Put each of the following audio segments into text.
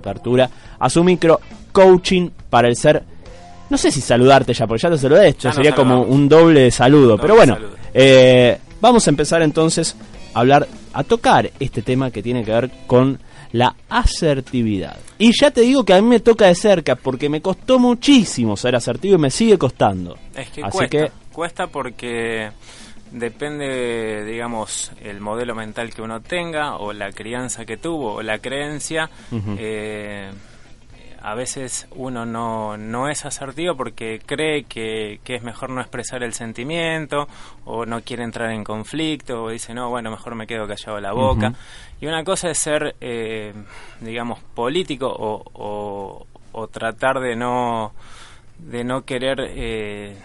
apertura a su micro coaching para el ser no sé si saludarte ya porque ya te saludé esto nos sería como un doble saludo Doble pero bueno eh, vamos a empezar entonces a hablar a tocar este tema que tiene que ver con la asertividad. Y ya te digo que a mí me toca de cerca porque me costó muchísimo ser asertivo y me sigue costando. Es que así cuesta, que cuesta porque depende, digamos, el modelo mental que uno tenga o la crianza que tuvo o la creencia. Eh, a veces uno no, no es asertivo porque cree que, que es mejor no expresar el sentimiento o no quiere entrar en conflicto o dice, no, bueno, mejor me quedo callado la boca. Y una cosa es ser, eh, digamos, político o, o, o tratar de no, de no querer, eh,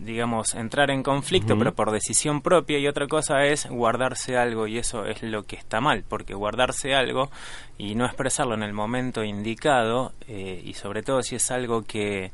digamos, entrar en conflicto, pero por decisión propia, y otra cosa es guardarse algo, y eso es lo que está mal, porque guardarse algo y no expresarlo en el momento indicado, eh, y sobre todo si es algo que,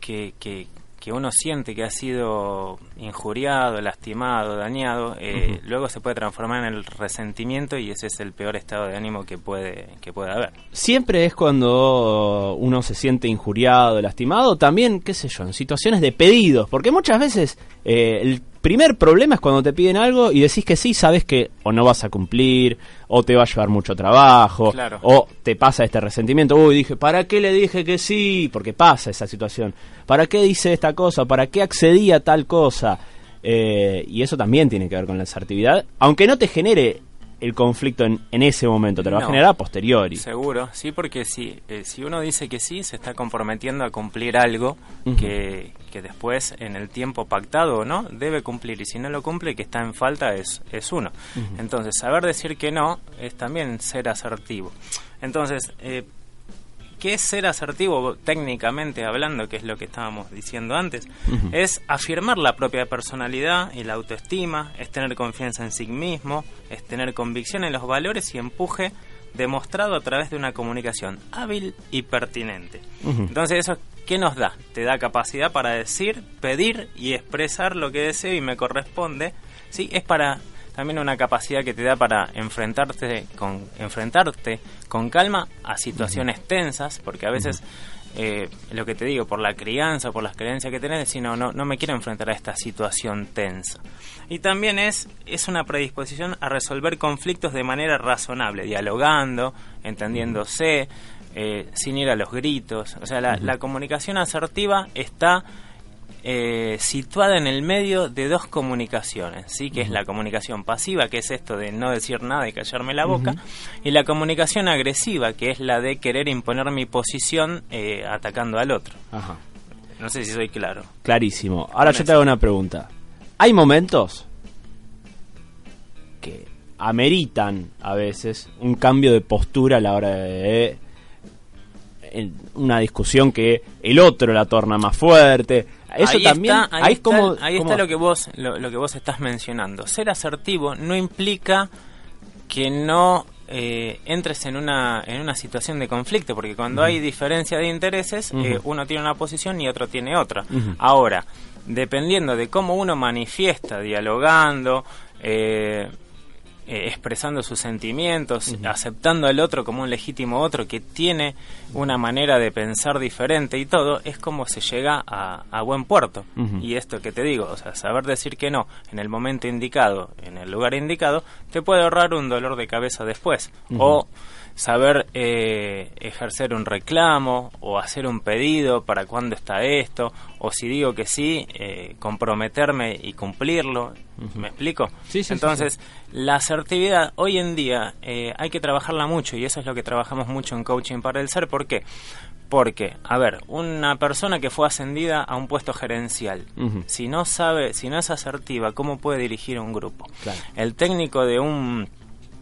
que, que, que uno siente que ha sido injuriado, lastimado, dañado, eh, luego se puede transformar en el resentimiento y ese es el peor estado de ánimo que puede, que puede haber. siempre es cuando uno se siente injuriado, lastimado, también, qué sé yo, en situaciones de pedidos, porque muchas veces eh, el primer problema es cuando te piden algo y decís que sí, sabes que o no vas a cumplir, o te va a llevar mucho trabajo, Claro. o te pasa este resentimiento, uy, dije, ¿para qué le dije que sí? Porque pasa esa situación, ¿para qué dice esta cosa? ¿Para qué accedí a tal cosa? Eh, y eso también tiene que ver con la asertividad, aunque no te genere el conflicto en, en ese momento, te lo va a generar a posteriori. Seguro, sí, porque si, eh, si uno dice que sí, se está comprometiendo a cumplir algo que, que después, en el tiempo pactado o no, debe cumplir. Y si no lo cumple, que está en falta es, es uno. Entonces, saber decir que no es también ser asertivo. Entonces, eh, ¿qué es ser asertivo técnicamente hablando, que es lo que estábamos diciendo antes? Es afirmar la propia personalidad y la autoestima, es tener confianza en sí mismo, es tener convicción en los valores y empuje demostrado a través de una comunicación hábil y pertinente. Entonces, ¿eso qué nos da? Te da capacidad para decir, pedir y expresar lo que deseo y me corresponde. Sí, es para también una capacidad que te da para enfrentarte con enfrentarte con calma a situaciones tensas, porque a veces eh, lo que te digo, por la crianza, por las creencias que tenés, decís, no, no, no me quiero enfrentar a esta situación tensa. Y también es, es una predisposición a resolver conflictos de manera razonable, dialogando, entendiéndose, eh, sin ir a los gritos. O sea, la, la comunicación asertiva está eh, situada en el medio de dos comunicaciones, ¿sí? que es la comunicación pasiva, que es esto de no decir nada y callarme la boca, y la comunicación agresiva, que es la de querer imponer mi posición eh, atacando al otro. Ajá. No sé si soy claro. Clarísimo. Ahora yo te hago una pregunta. ¿Hay momentos que ameritan a veces un cambio de postura a la hora de en una discusión que el otro la torna más fuerte? Eso ahí también está, ahí ahí está, como ahí como- está lo que vos lo, lo que vos estás mencionando. Ser asertivo no implica que no eh, entres en una en una situación de conflicto, porque cuando hay diferencia de intereses, eh, uno tiene una posición y otro tiene otra. Ahora, dependiendo de cómo uno manifiesta, dialogando, eh, eh, expresando sus sentimientos, aceptando al otro como un legítimo otro que tiene una manera de pensar diferente y todo, es como se llega a, a buen puerto. Y esto que te digo, o sea, saber decir que no en el momento indicado, en el lugar indicado, te puede ahorrar un dolor de cabeza después. O saber eh, ejercer un reclamo o hacer un pedido para cuándo está esto, o si digo que sí, eh, comprometerme y cumplirlo. ¿Me explico? Sí, sí, sí, Entonces, la asertividad hoy en día eh, hay que trabajarla mucho y eso es lo que trabajamos mucho en coaching para el ser. ¿Por qué? Porque, a ver, una persona que fue ascendida a un puesto gerencial, si no sabe, si no es asertiva, ¿cómo puede dirigir un grupo? Claro. El técnico de un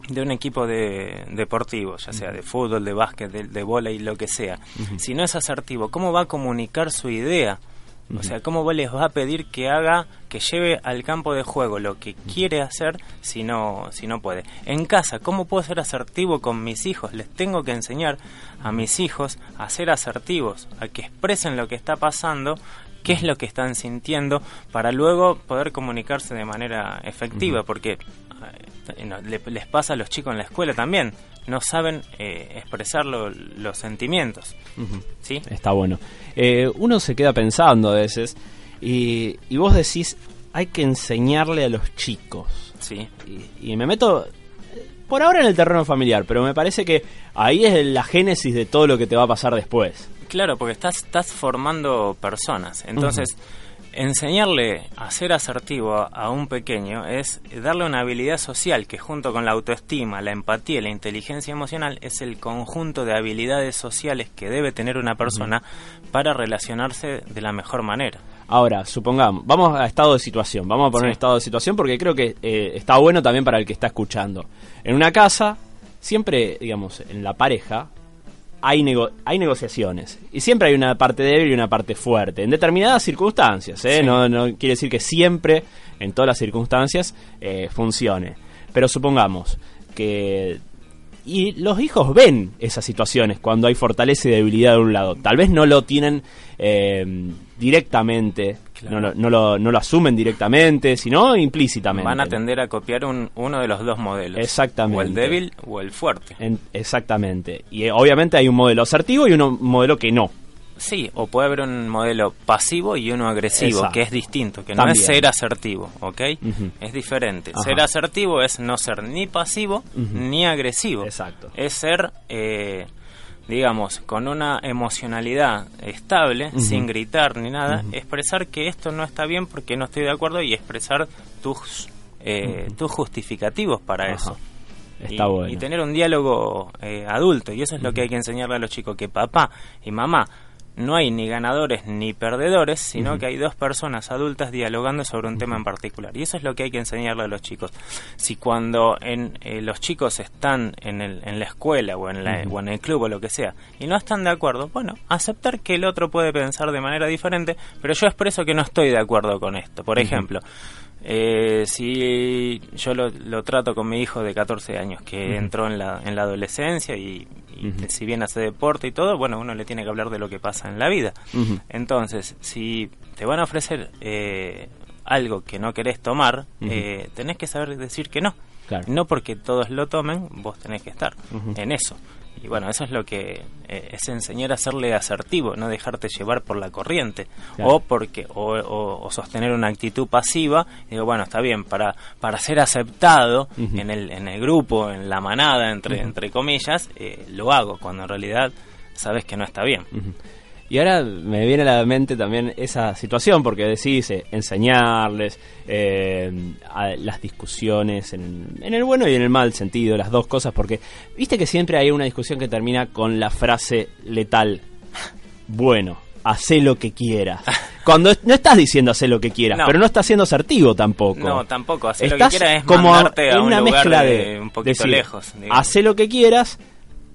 de un equipo de deportivo, ya sea de fútbol, de básquet, de, de y lo que sea, si no es asertivo, ¿cómo va a comunicar su idea? O sea, ¿cómo les va a pedir que haga, que lleve al campo de juego lo que quiere hacer si no, si no puede? En casa, ¿cómo puedo ser asertivo con mis hijos? Les tengo que enseñar a mis hijos a ser asertivos, a que expresen lo que está pasando, qué es lo que están sintiendo, para luego poder comunicarse de manera efectiva, porque les pasa a los chicos en la escuela también, no saben eh, expresar lo- los sentimientos. ¿sí? Está bueno. Eh, uno se queda pensando a veces y, y vos decís, hay que enseñarle a los chicos. Sí. Y, y me meto eh, por ahora en el terreno familiar, pero me parece que ahí es la génesis de todo lo que te va a pasar después. Claro, porque estás, estás formando personas. Entonces, enseñarle a ser asertivo a, un pequeño es darle una habilidad social que junto con la autoestima, la empatía y la inteligencia emocional es el conjunto de habilidades sociales que debe tener una persona para relacionarse de la mejor manera. Ahora, supongamos, vamos a estado de situación, vamos a poner Sí. estado de situación porque creo que eh, está bueno también para el que está escuchando. En una casa, siempre, digamos, en la pareja, hay, nego- hay negociaciones y siempre hay una parte débil y una parte fuerte, en determinadas circunstancias, ¿eh? Sí. no, no quiere decir que siempre, en todas las circunstancias, eh, funcione. Pero supongamos que... Y los hijos ven esas situaciones cuando hay fortaleza y debilidad de un lado. Tal vez no lo tienen eh, directamente, Claro. no, lo, no, lo, no lo asumen directamente, sino implícitamente. Van a tender a copiar un- uno de los dos modelos. Exactamente. O el débil o el fuerte. En- exactamente. Y eh, obviamente hay un modelo asertivo y uno- un modelo que no. Sí, o puede haber un modelo pasivo y uno agresivo, Exacto. que es distinto, que no es ser asertivo, ¿ok? Es diferente. Ajá. Ser asertivo es no ser ni pasivo ni agresivo. Exacto. Es ser, eh, digamos, con una emocionalidad estable, sin gritar ni nada, expresar que esto no está bien porque no estoy de acuerdo y expresar tus, eh, tus justificativos para Ajá. eso. Está y, bueno. y tener un diálogo eh, adulto. Y eso es lo que hay que enseñarle a los chicos, que papá y mamá no hay ni ganadores ni perdedores, sino que hay dos personas adultas dialogando sobre un tema en particular. Y eso es lo que hay que enseñarle a los chicos. Si cuando en, eh, los chicos están en, el, en la escuela o en, la- o en el club o lo que sea y no están de acuerdo, bueno, aceptar que el otro puede pensar de manera diferente, pero yo expreso que no estoy de acuerdo con esto. Por ejemplo, eh, si yo lo, lo trato con mi hijo de 14 años que entró en la, en la adolescencia y, y si bien hace deporte y todo, bueno, uno le tiene que hablar de lo que pasa en la vida. Entonces, si te van a ofrecer eh, algo que no querés tomar, eh, tenés que saber decir que no. Claro. No porque todos lo tomen, vos tenés que estar en eso. Y bueno, eso es lo que eh, es enseñar a serle asertivo, no dejarte llevar por la corriente Claro. o porque o, o- o sostener una actitud pasiva. Digo, bueno, está bien, para para ser aceptado en el en el grupo, en la manada entre entre comillas, eh, lo hago cuando en realidad sabes que no está bien. Y ahora me viene a la mente también esa situación, porque decís eh, enseñarles eh, a las discusiones en, en el bueno y en el mal sentido, las dos cosas, porque viste que siempre hay una discusión que termina con la frase letal, bueno, hacé lo que quieras. Cuando es- no estás diciendo hacé lo que quieras, No. pero no estás siendo asertivo tampoco. No, tampoco. Hacer lo que quieras es como a un una lugar mezcla de- de, un poquito decir, lejos. digamos. Hacé lo que quieras,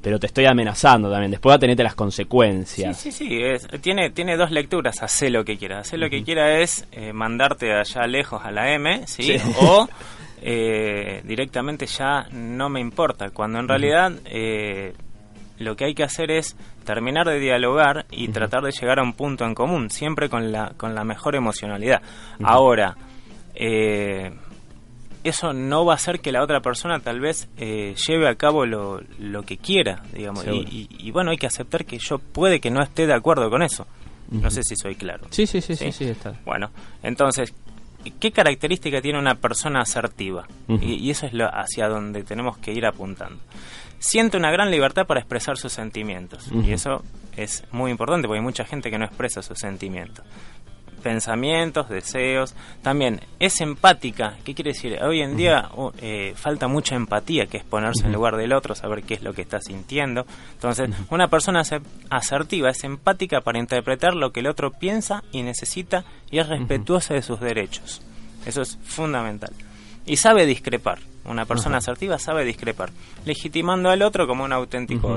pero te estoy amenazando también. Después va a tenerte las consecuencias. Sí, sí, sí. es- tiene, tiene dos lecturas. Hacer lo que quiera. Hacer lo que quiera es eh, mandarte allá lejos a la M, ¿sí? Sí. O eh, directamente ya no me importa. Cuando en realidad eh, lo que hay que hacer es terminar de dialogar y tratar de llegar a un punto en común, siempre con la, con la mejor emocionalidad. Ahora, eh, eso no va a hacer que la otra persona tal vez eh, lleve a cabo lo, lo que quiera, digamos. Y, y- y bueno, hay que aceptar que yo puede que no esté de acuerdo con eso. No sé si soy claro. Sí, sí, sí, sí, Sí. sí, está. Bueno, entonces, ¿qué característica tiene una persona asertiva? Y, y eso es lo hacia donde tenemos que ir apuntando. Siente una gran libertad para expresar sus sentimientos. Y eso es muy importante porque hay mucha gente que no expresa sus sentimientos. Pensamientos, deseos. También es empática. ¿Qué quiere decir? Hoy en día uh, eh, falta mucha empatía, que es ponerse en lugar del otro, saber qué es lo que está sintiendo. Entonces, una persona ase- asertiva es empática para interpretar lo que el otro piensa y necesita y es respetuosa de sus derechos. Eso es fundamental. Y sabe discrepar. Una persona asertiva sabe discrepar, legitimando al otro como un auténtico Ujú.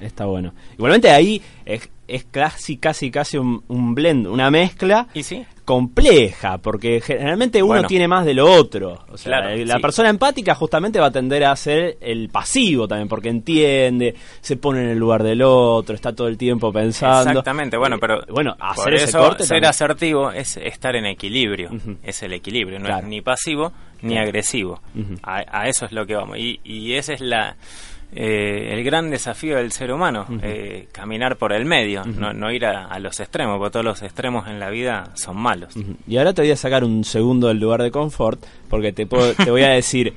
Está bueno. Igualmente ahí es, es casi, casi, casi un, un blend, una mezcla ¿Y sí? compleja, porque generalmente uno Bueno. tiene más de lo otro. O sea, Claro, la sí. persona empática justamente va a tender a ser el pasivo también, porque entiende, se pone en el lugar del otro, está todo el tiempo pensando. Exactamente, bueno, pero Eh, bueno, hacer ese eso corte ser también. asertivo es estar en equilibrio, es el equilibrio, no Claro. es ni pasivo ni agresivo. A, a eso es lo que vamos y, y ese es la eh, el gran desafío del ser humano, eh, caminar por el medio, no, no ir a, a los extremos, porque todos los extremos en la vida son malos. Y ahora te voy a sacar un segundo del lugar de confort, porque te, puedo- te voy a decir,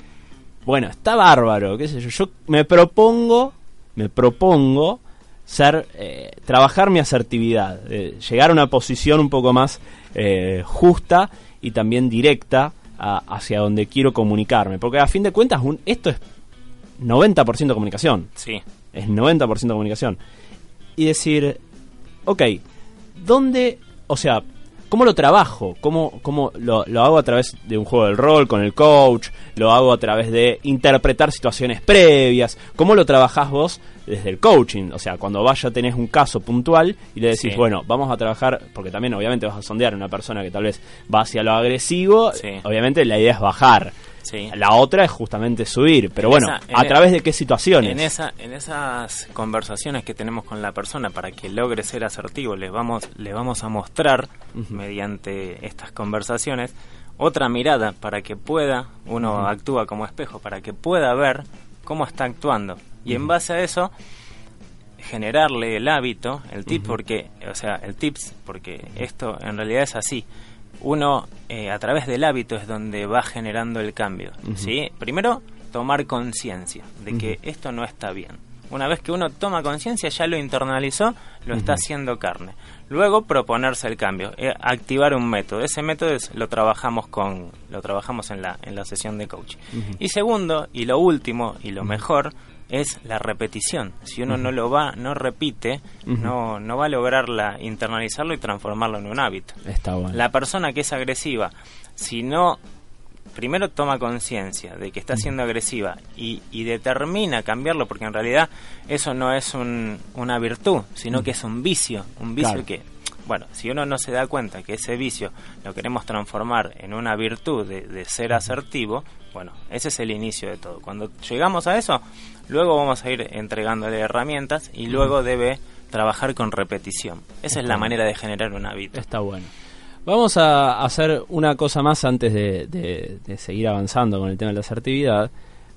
bueno, está bárbaro, qué sé yo, yo me propongo, me propongo ser, eh, trabajar mi asertividad, eh, llegar a una posición un poco más eh, justa y también directa a- hacia donde quiero comunicarme, porque a fin de cuentas un- esto es 90% comunicación Sí, es 90% comunicación. Y decir, ok, ¿dónde, o sea, cómo lo trabajo? ¿Cómo, cómo lo, lo hago a través de un juego del rol con el coach? ¿Lo hago a través de interpretar situaciones previas? ¿Cómo lo trabajás vos desde el coaching? O sea, cuando vaya tenés un caso puntual y le decís, Sí. bueno, vamos a trabajar, porque también obviamente vas a sondear a una persona que tal vez va hacia lo agresivo, Sí. obviamente la idea es bajar. Sí. La otra es justamente subir, pero En bueno, esa- ¿a e- través de qué situaciones? En, esa, en esas conversaciones que tenemos con la persona para que logre ser asertivo, les vamos, les vamos a mostrar mediante estas conversaciones otra mirada para que pueda, uno actúa como espejo, para que pueda ver cómo está actuando. Y en base a eso, generarle el hábito, el tip, porque, o sea, el tips, porque esto en realidad es así. Uno, eh, a través del hábito es donde va generando el cambio. ¿sí? Primero, tomar conciencia de que esto no está bien. Una vez que uno toma conciencia, ya lo internalizó, lo está haciendo carne. Luego proponerse el cambio, eh, activar un método. Ese método es- lo trabajamos con, lo trabajamos en la, en la sesión de coaching. Ujú. Y segundo, y lo último y lo mejor, es la repetición. Si uno no lo va, no repite, no, no va a lograrla, internalizarlo y transformarlo en un hábito. Está bueno. La persona que es agresiva, si no primero toma conciencia de que está siendo agresiva y, y determina cambiarlo, porque en realidad eso no es un- una virtud, sino que es un vicio, un vicio Claro. que, bueno, si uno no se da cuenta que ese vicio lo queremos transformar en una virtud de, de ser asertivo, bueno, ese es el inicio de todo. Cuando llegamos a eso, luego vamos a ir entregándole herramientas y luego debe trabajar con repetición. Esa es la manera de generar un hábito. Está bueno. Vamos a hacer una cosa más antes de, de- de seguir avanzando con el tema de la asertividad,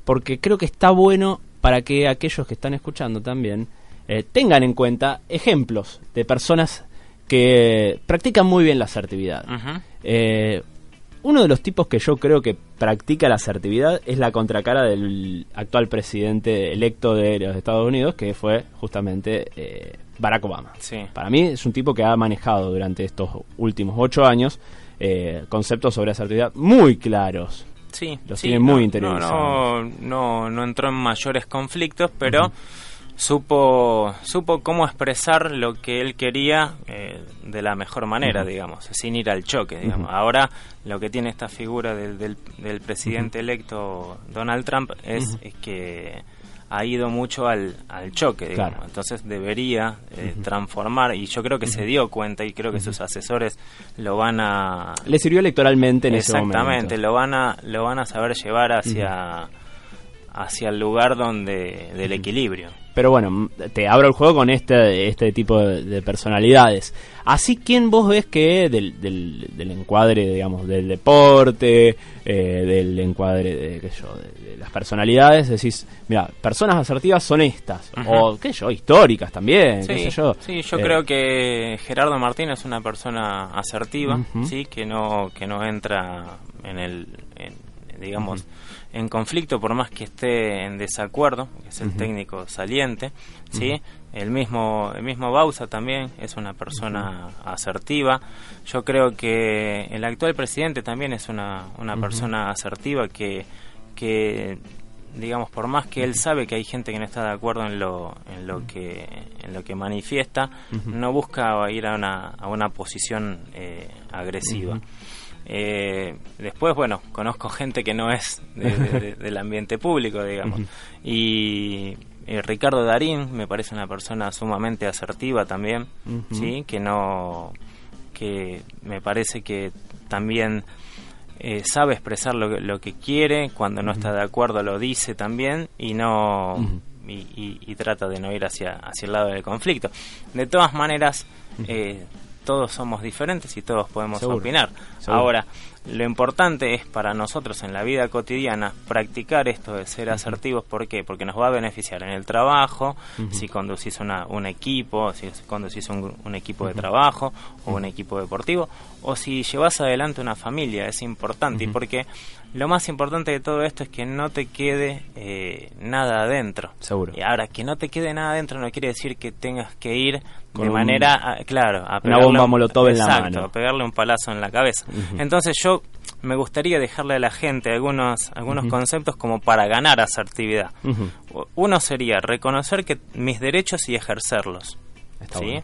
porque creo que está bueno para que aquellos que están escuchando también eh, tengan en cuenta ejemplos de personas que practican muy bien la asertividad. Eh, uno de los tipos que yo creo que practica la asertividad es la contracara del actual presidente electo de los Estados Unidos, que fue justamente eh, Barack Obama. Sí. Para mí es un tipo que ha manejado durante estos últimos ocho años eh, conceptos sobre asertividad muy claros. Sí, Los sí, tiene muy interiorizados. No, no, no entró en mayores conflictos, pero supo, supo cómo expresar lo que él quería eh, de la mejor manera, digamos, sin ir al choque, digamos. Ahora lo que tiene esta figura del, del, del presidente electo Donald Trump es, es que ha ido mucho al, al choque, digamos. Claro. Entonces debería eh, transformar, y yo creo que se dio cuenta, y creo que sus asesores lo van a, Le sirvió electoralmente en ese momento. Exactamente, lo van a lo van a saber llevar hacia hacia el lugar donde del equilibrio. Pero bueno, te abro el juego con este, este tipo de, de personalidades. Así, ¿quién vos ves que del, del, del encuadre, digamos, del deporte, eh, del encuadre de, qué yo, de, de las personalidades, decís, mira, personas asertivas son estas, o qué sé yo, históricas también, qué Sí, sé yo. sí, yo Eh, creo que Gerardo Martín es una persona asertiva, sí, que no que no entra en el en, digamos en conflicto por más que esté en desacuerdo, que es el técnico saliente, sí. El mismo el mismo Bausa también es una persona asertiva. Yo creo que el actual presidente también es una una persona asertiva que que digamos por más que él sabe que hay gente que no está de acuerdo en lo en lo que en lo que manifiesta no busca ir a una a una posición eh, agresiva. Eh, después bueno conozco gente que no es de- de- de- del ambiente público digamos. Y eh, Ricardo Darín me parece una persona sumamente asertiva también sí que no que me parece que también eh, sabe expresar lo, que- lo que quiere, cuando no está de acuerdo lo dice también y no y, y- y trata de no ir hacia, hacia el lado del conflicto. De todas maneras, eh, todos somos diferentes y todos podemos Seguro, opinar. seguro. Ahora, lo importante es para nosotros en la vida cotidiana practicar esto de ser asertivos. ¿Por qué? Porque nos va a beneficiar en el trabajo, si conducís una, un equipo, si conducís un, un equipo de trabajo o un equipo deportivo, o si llevas adelante una familia, es importante. Y porque lo más importante de todo esto es que no te quede eh, nada adentro. Seguro. Y ahora, que no te quede nada adentro no quiere decir que tengas que ir Con de un- manera, a- claro, a Una pegarle bomba un- molotov en la mano. a pegarle un palazo en la cabeza. Entonces yo me gustaría dejarle a la gente algunos, algunos conceptos como para ganar asertividad. Uno sería reconocer que mis derechos y ejercerlos. Está ¿sí? bueno.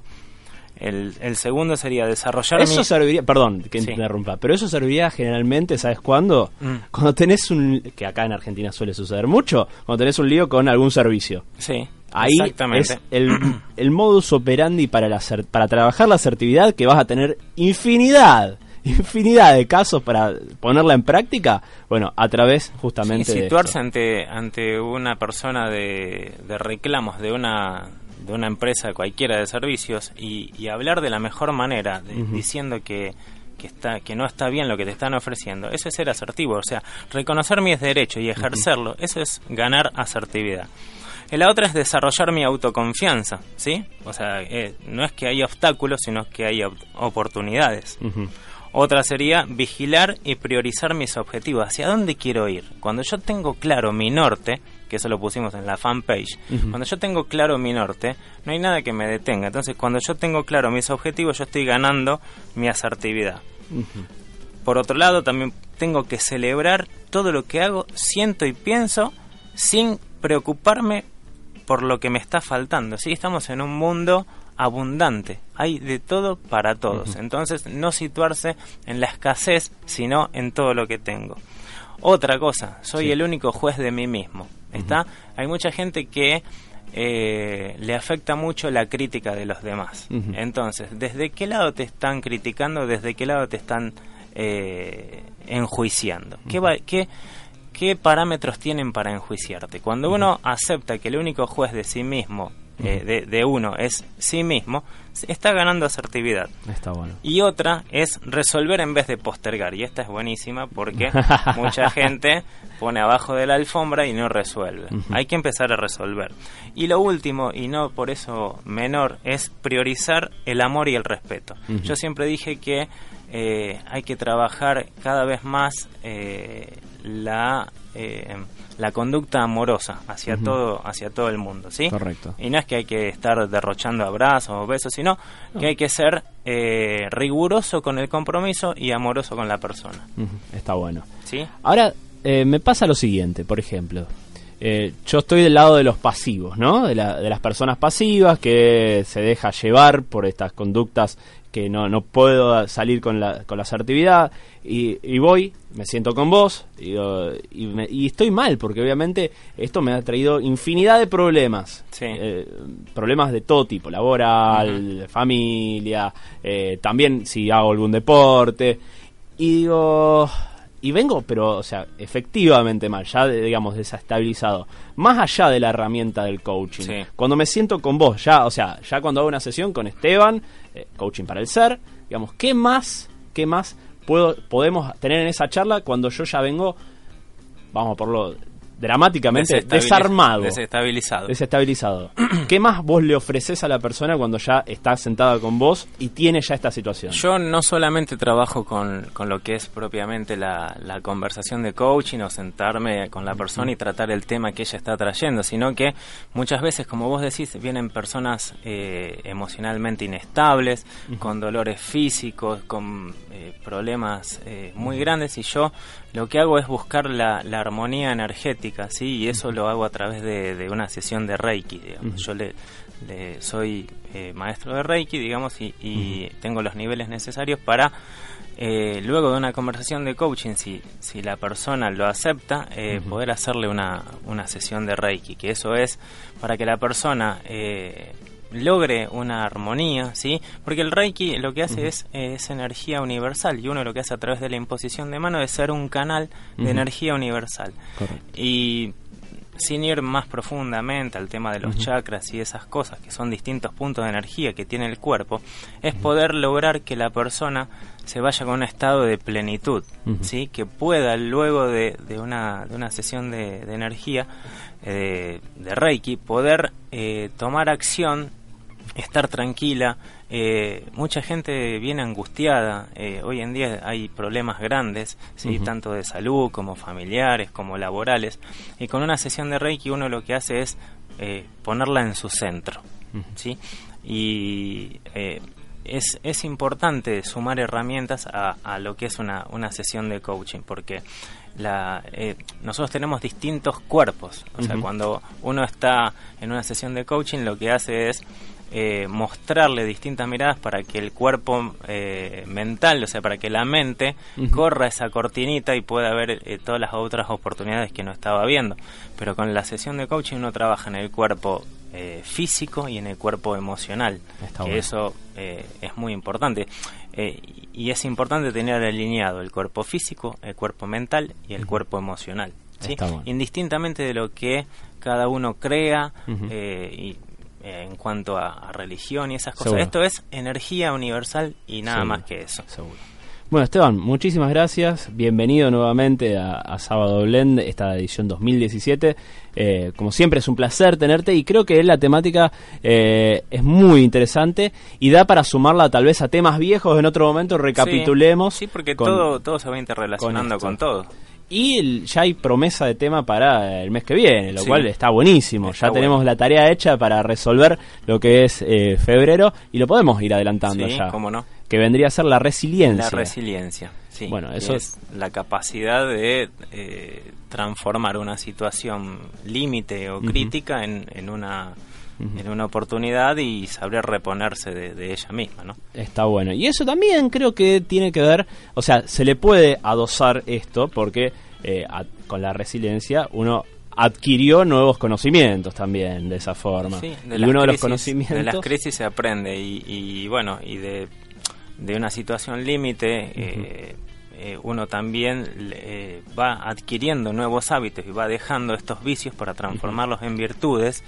El, el segundo sería desarrollar Eso mi- serviría, perdón que Sí. interrumpa, pero eso serviría generalmente, ¿sabes cuándo? Mm. Cuando tenés un, que acá en Argentina suele suceder mucho, cuando tenés un lío con algún servicio. Sí, Ahí exactamente. es el, el modus operandi para, la, para trabajar la asertividad que vas a tener infinidad, infinidad de casos para ponerla en práctica, bueno, a través justamente Sí, de situarse ante ante una persona de, de reclamos de una de una empresa cualquiera de servicios y, y hablar de la mejor manera de- diciendo que que está que no está bien lo que te están ofreciendo eso es ser asertivo o sea reconocer mis derechos y ejercerlo eso es ganar asertividad. La otra es desarrollar mi autoconfianza sí o sea eh, no es que hay obstáculos sino que hay op- oportunidades. Ujú. Otra sería vigilar y priorizar mis objetivos. ¿Hacia dónde quiero ir? Cuando yo tengo claro mi norte, que eso lo pusimos en la fanpage, cuando yo tengo claro mi norte, no hay nada que me detenga. Entonces, cuando yo tengo claro mis objetivos, yo estoy ganando mi asertividad. Por otro lado, también tengo que celebrar todo lo que hago, siento y pienso sin preocuparme por lo que me está faltando. Sí, estamos en un mundo abundante, hay de todo para todos. Entonces, no situarse en la escasez, sino en todo lo que tengo. Otra cosa, soy Sí. el único juez de mí mismo. ¿Está? Hay mucha gente que eh, le afecta mucho la crítica de los demás. Entonces, ¿desde qué lado te están criticando? ¿Desde qué lado te están eh, enjuiciando? ¿Qué, va- qué, ¿Qué parámetros tienen para enjuiciarte? Cuando uno acepta que el único juez de sí mismo, eh, de, de uno, es sí mismo, está ganando asertividad. Está bueno. Y otra es resolver en vez de postergar. Y esta es buenísima porque mucha gente pone abajo de la alfombra y no resuelve. Hay que empezar a resolver. Y lo último, y no por eso menor, es priorizar el amor y el respeto. Yo siempre dije que eh, hay que trabajar cada vez más eh, la, eh, la conducta amorosa hacia, todo, hacia todo el mundo. ¿sí? Correcto. Y no es que hay que estar derrochando abrazos o besos, sino que hay que ser eh, riguroso con el compromiso y amoroso con la persona. Está bueno. ¿Sí? Ahora, eh, me pasa lo siguiente, por ejemplo. Eh, yo estoy del lado de los pasivos, ¿no? De, la- de las personas pasivas que se deja llevar por estas conductas que no, no puedo salir con la, con la asertividad y, y voy, me siento con vos y, me- y estoy mal porque obviamente esto me ha traído infinidad de problemas. Sí. Eh, problemas de todo tipo, laboral, familia, eh, también si hago algún deporte. Y digo, y vengo, pero, o sea, efectivamente mal, ya digamos desestabilizado. Más allá de la herramienta del coaching. Sí. Cuando me siento con vos, ya, o sea, ya cuando hago una sesión con Esteban, eh, coaching para el ser, digamos, ¿qué más, qué más puedo, podemos tener en esa charla cuando yo ya vengo, vamos por lo dramáticamente, Desestabiliz- desarmado? Desestabilizado. Desestabilizado. ¿Qué más vos le ofreces a la persona cuando ya está sentada con vos y tiene ya esta situación? Yo no solamente trabajo con, con lo que es propiamente la, la conversación de coaching o sentarme con la persona y tratar el tema que ella está trayendo, sino que muchas veces, como vos decís, vienen personas eh, emocionalmente inestables, con dolores físicos, con eh, problemas eh, muy grandes y yo lo que hago es buscar la, la armonía energética, ¿sí? Y eso lo hago a través de, de una sesión de Reiki, digamos. Yo le, le- soy eh, maestro de Reiki, digamos, y, y tengo los niveles necesarios para, eh, luego de una conversación de coaching, si, si la persona lo acepta, eh, poder hacerle una, una sesión de Reiki, que eso es para que la persona eh, logre una armonía, ¿sí? Porque el Reiki lo que hace es, es energía universal y uno lo que hace a través de la imposición de mano es ser un canal de energía universal. Y sin ir más profundamente al tema de los chakras y esas cosas, que son distintos puntos de energía que tiene el cuerpo, es poder lograr que la persona se vaya con un estado de plenitud, ¿sí? que pueda luego de, de, una, de una sesión de, energía, eh, de Reiki, poder eh, tomar acción, estar tranquila, eh, mucha gente viene angustiada. Eh, hoy en día hay problemas grandes, ¿sí? tanto de salud como familiares, como laborales. Y con una sesión de Reiki uno lo que hace es eh, ponerla en su centro. ¿sí? Y es, es importante sumar herramientas a, a lo que es una, una sesión de coaching, porque la, nosotros tenemos distintos cuerpos. O sea, cuando uno está en una sesión de coaching, lo que hace es eh, mostrarle distintas miradas para que el cuerpo eh, mental, o sea, para que la mente corra esa cortinita y pueda ver eh, todas las otras oportunidades que no estaba viendo. Pero con la sesión de coaching uno trabaja en el cuerpo físico y en el cuerpo emocional, que eso es muy importante. y es importante tener alineado el cuerpo físico, el cuerpo mental y el cuerpo emocional. Indistintamente de lo que cada uno crea y eh, en cuanto a, religión y esas cosas. Esto es energía universal y nada más que eso. Bueno, Esteban, muchísimas gracias. Bienvenido nuevamente a, Sábado Blend, esta edición 2017. Eh, como siempre, es un placer tenerte y creo que la temática eh, es muy interesante y da para sumarla tal vez a temas viejos. En otro momento recapitulemos. Sí, porque todo, todo se va interrelacionando con todo. Y ya hay promesa de tema para el mes que viene, lo cual está buenísimo. ya tenemos la tarea hecha para resolver lo que es eh, febrero y lo podemos ir adelantando sí, ya. cómo no. Que vendría a ser la resiliencia. La resiliencia, sí. Bueno, eso es la capacidad de eh, transformar una situación límite o crítica en, en una en una oportunidad y saber reponerse de, ella misma, ¿no? Está bueno. Y eso también creo que tiene que ver, o sea, se le puede adosar esto porque eh, con la resiliencia uno adquirió nuevos conocimientos también de esa forma. Sí, de y uno de los conocimientos... De las crisis se aprende y, bueno, y de, de una situación límite... Eh, eh, uno también va adquiriendo nuevos hábitos y va dejando estos vicios para transformarlos en virtudes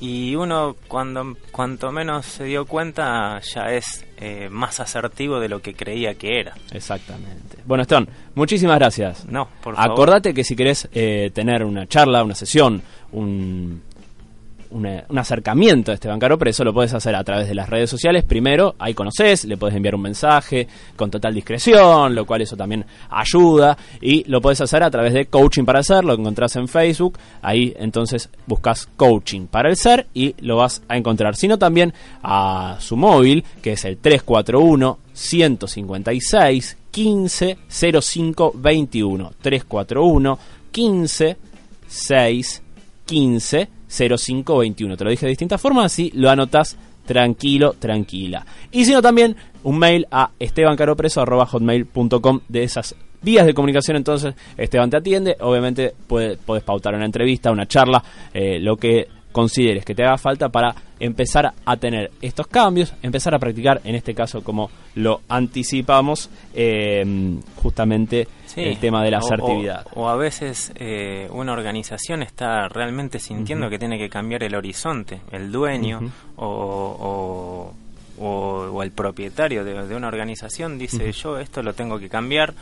y uno cuando cuanto menos se dio cuenta ya es eh, más asertivo de lo que creía que era. Exactamente. Bueno, Esteban, muchísimas gracias. No, por favor. Acordate que si querés eh, tener una charla, una sesión, un un acercamiento a Esteban Caro Preso lo puedes hacer a través de las redes sociales. Primero, ahí conoces, le puedes enviar un mensaje con total discreción, lo cual eso también ayuda. Y lo puedes hacer a través de Coaching para el Ser, lo encontrás en Facebook. Ahí entonces buscas Coaching para el Ser y lo vas a encontrar. Sino también a su móvil, que es el 341 156 15 05 21. 341 15 6 15 0521. Te lo dije de distintas formas, así lo anotas tranquilo, tranquila. Y si no, también un mail a estebancaropreso.hotmail.com de esas vías de comunicación. Entonces, Esteban te atiende. Obviamente, puedes pautar una entrevista, una charla, eh, lo que consideres que te haga falta para empezar a tener estos cambios, empezar a practicar, en este caso como lo anticipamos, eh, justamente el tema de la asertividad. O, a veces eh, una organización está realmente sintiendo que tiene que cambiar el horizonte, el dueño o, o, el propietario de, una organización dice yo esto lo tengo que cambiar,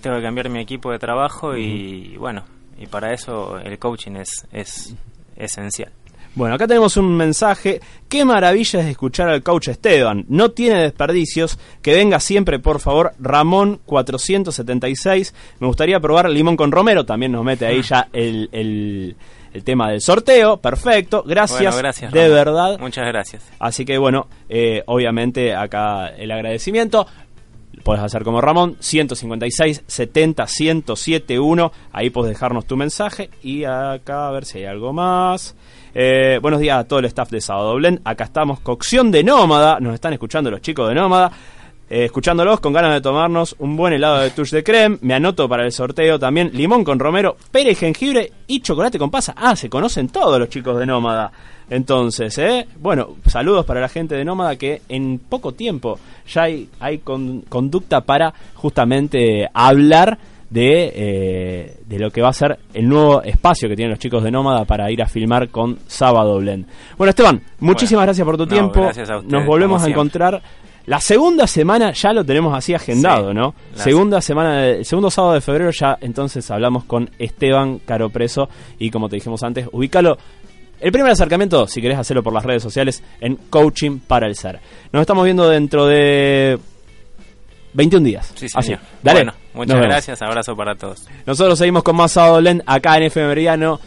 tengo que cambiar mi equipo de trabajo y bueno, y para eso el coaching es, es esencial. Bueno, acá tenemos un mensaje. Qué maravilla es escuchar al coach Esteban. No tiene desperdicios. Que venga siempre, por favor. Ramón 476. Me gustaría probar limón con romero. También nos mete ahí ya el, el, tema del sorteo. Perfecto. Gracias. gracias de verdad. Muchas gracias. Así que bueno, eh, obviamente acá el agradecimiento. Puedes hacer como Ramón, 156 70 1071. Ahí puedes dejarnos tu mensaje. Y acá a ver si hay algo más. Eh, buenos días a todo el staff de Sábado Blend. Acá estamos, cocción de nómada. Nos están escuchando los chicos de nómada. Eh, escuchándolos con ganas de tomarnos un buen helado de touche de creme. Me anoto para el sorteo también limón con romero, pere y jengibre y chocolate con pasa. Ah, se conocen todos los chicos de Nómada. Entonces, ¿eh? bueno, saludos para la gente de Nómada que en poco tiempo ya hay, hay conducta para justamente hablar de, eh, de lo que va a ser el nuevo espacio que tienen los chicos de Nómada para ir a filmar con Sábado Blend. Bueno, Esteban, muchísimas gracias por tu tiempo. Nos volvemos a encontrar. La segunda semana ya lo tenemos así agendado, ¿no? Segunda semana, el segundo sábado de febrero ya entonces hablamos con Esteban Caropreso y como te dijimos antes, ubícalo el primer acercamiento, si querés hacerlo por las redes sociales, en Coaching para el Ser. Nos estamos viendo dentro de 21 días. Sí, sí. Así. Dale. Bueno, muchas gracias. Abrazo para todos. Nosotros seguimos con más Sábado acá en FM Meridiano.